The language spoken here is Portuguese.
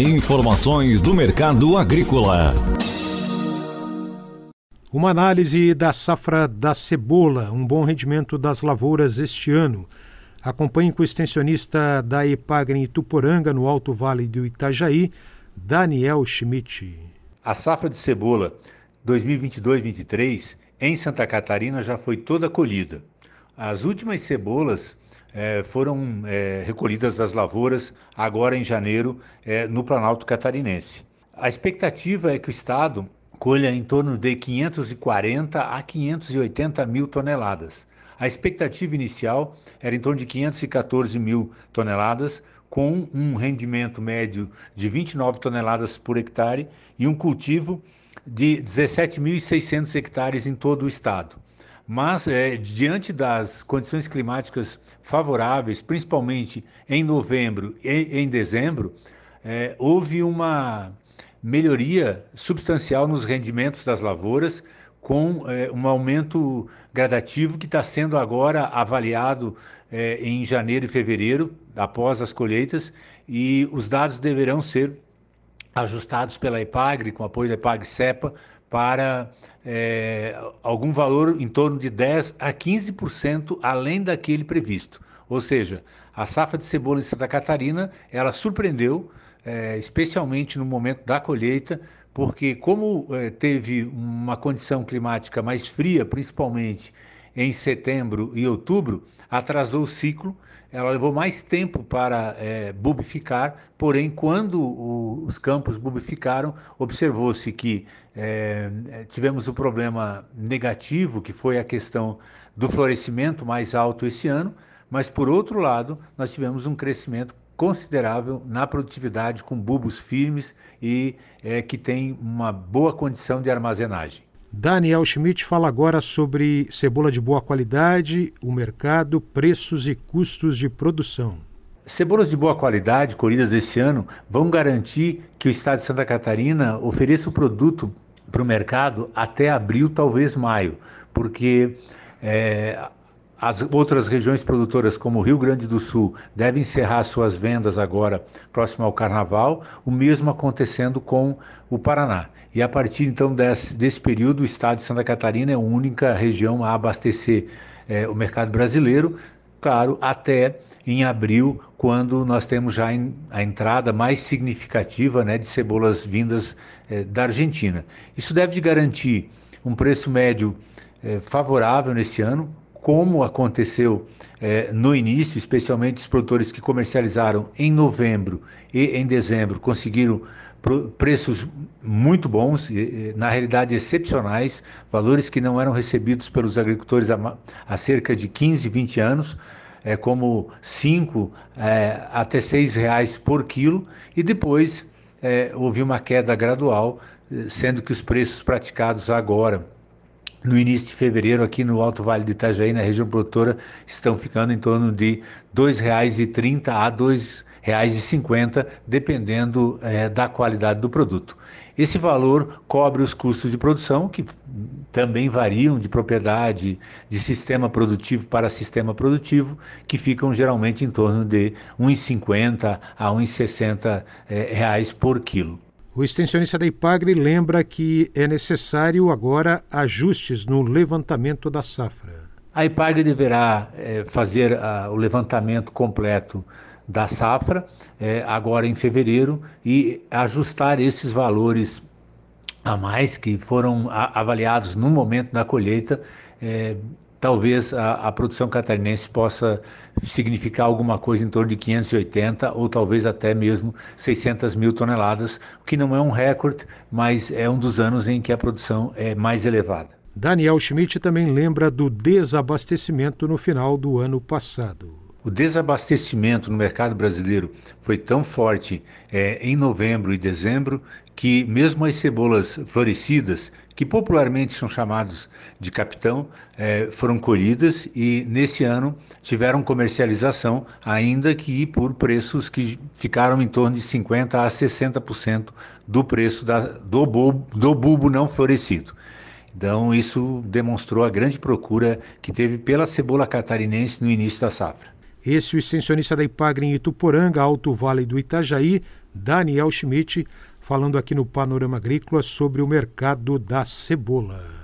Informações do mercado agrícola. Uma análise da safra da cebola, um bom rendimento das lavouras este ano. Acompanhe com o extensionista da Epagre em Tuporanga, no Alto Vale do Itajaí, Daniel Schmidt. A safra de cebola 2022-23 em Santa Catarina já foi toda colhida. As últimas cebolas é, foram é, recolhidas das lavouras agora em janeiro é, no Planalto Catarinense. A expectativa é que o Estado colha em torno de 540 a 580 mil toneladas. A expectativa inicial era em torno de 514 mil toneladas, com um rendimento médio de 29 toneladas por hectare e um cultivo de 17.600 hectares em todo o estado. Mas, é, diante das condições climáticas favoráveis, principalmente em novembro e em dezembro, é, houve uma melhoria substancial nos rendimentos das lavouras, com é, um aumento gradativo que está sendo agora avaliado é, em janeiro e fevereiro, após as colheitas, e os dados deverão ser ajustados pela EPAGRE, com apoio da EPAGRE-CEPA, para é, algum valor em torno de 10% a 15% além daquele previsto. Ou seja, a safra de cebola em Santa Catarina, ela surpreendeu, é, especialmente no momento da colheita, porque como é, teve uma condição climática mais fria, principalmente em setembro e outubro, atrasou o ciclo ela levou mais tempo para é, bubificar, porém, quando o, os campos bubificaram, observou-se que é, tivemos o um problema negativo, que foi a questão do florescimento mais alto esse ano, mas, por outro lado, nós tivemos um crescimento considerável na produtividade com bulbos firmes e é, que tem uma boa condição de armazenagem. Daniel Schmidt fala agora sobre cebola de boa qualidade, o mercado, preços e custos de produção. Cebolas de boa qualidade, colhidas este ano, vão garantir que o estado de Santa Catarina ofereça o produto para o mercado até abril, talvez maio, porque é, as outras regiões produtoras, como o Rio Grande do Sul, devem encerrar suas vendas agora, próximo ao Carnaval, o mesmo acontecendo com o Paraná. E a partir então desse, desse período, o estado de Santa Catarina é a única região a abastecer é, o mercado brasileiro, claro, até em abril, quando nós temos já a entrada mais significativa né, de cebolas vindas é, da Argentina. Isso deve garantir um preço médio é, favorável neste ano, como aconteceu é, no início, especialmente os produtores que comercializaram em novembro e em dezembro conseguiram preços muito bons, na realidade excepcionais, valores que não eram recebidos pelos agricultores há, cerca de 15, 20 anos, é, como 5 é, até 6 reais por quilo, e depois é, houve uma queda gradual, sendo que os preços praticados agora no início de fevereiro, aqui no Alto Vale do Itajaí, na região produtora, estão ficando em torno de R$ 2,30 a R$ 2,50, dependendo é, da qualidade do produto. Esse valor cobre os custos de produção, que também variam de propriedade, de sistema produtivo para sistema produtivo, que ficam geralmente em torno de R$ 1,50 a R$ 1,60 é, reais por quilo. O extensionista da IPAGRE lembra que é necessário agora ajustes no levantamento da safra. A IPAGRE deverá é, fazer a, o levantamento completo da safra é, agora em fevereiro e ajustar esses valores a mais que foram a, avaliados no momento da colheita é, talvez a, a, produção catarinense possa significar alguma coisa em torno de 580 ou talvez até mesmo 600 mil toneladas, o que não é um recorde, mas é um dos anos em que a produção é mais elevada. Daniel Schmidt também lembra do desabastecimento no final do ano passado. O desabastecimento no mercado brasileiro foi tão forte é, em novembro e dezembro que mesmo as cebolas florescidas, que popularmente são chamados de capitão, é, foram colhidas e neste ano tiveram comercialização, ainda que por preços que ficaram em torno de 50% a 60% do preço da, do, bulbo, do bulbo não florescido. Então, isso demonstrou a grande procura que teve pela cebola catarinense no início da safra. Esse o extensionista da Ipagre em Ituporanga, Alto Vale do Itajaí, Daniel Schmidt, falando aqui no Panorama Agrícola sobre o mercado da cebola.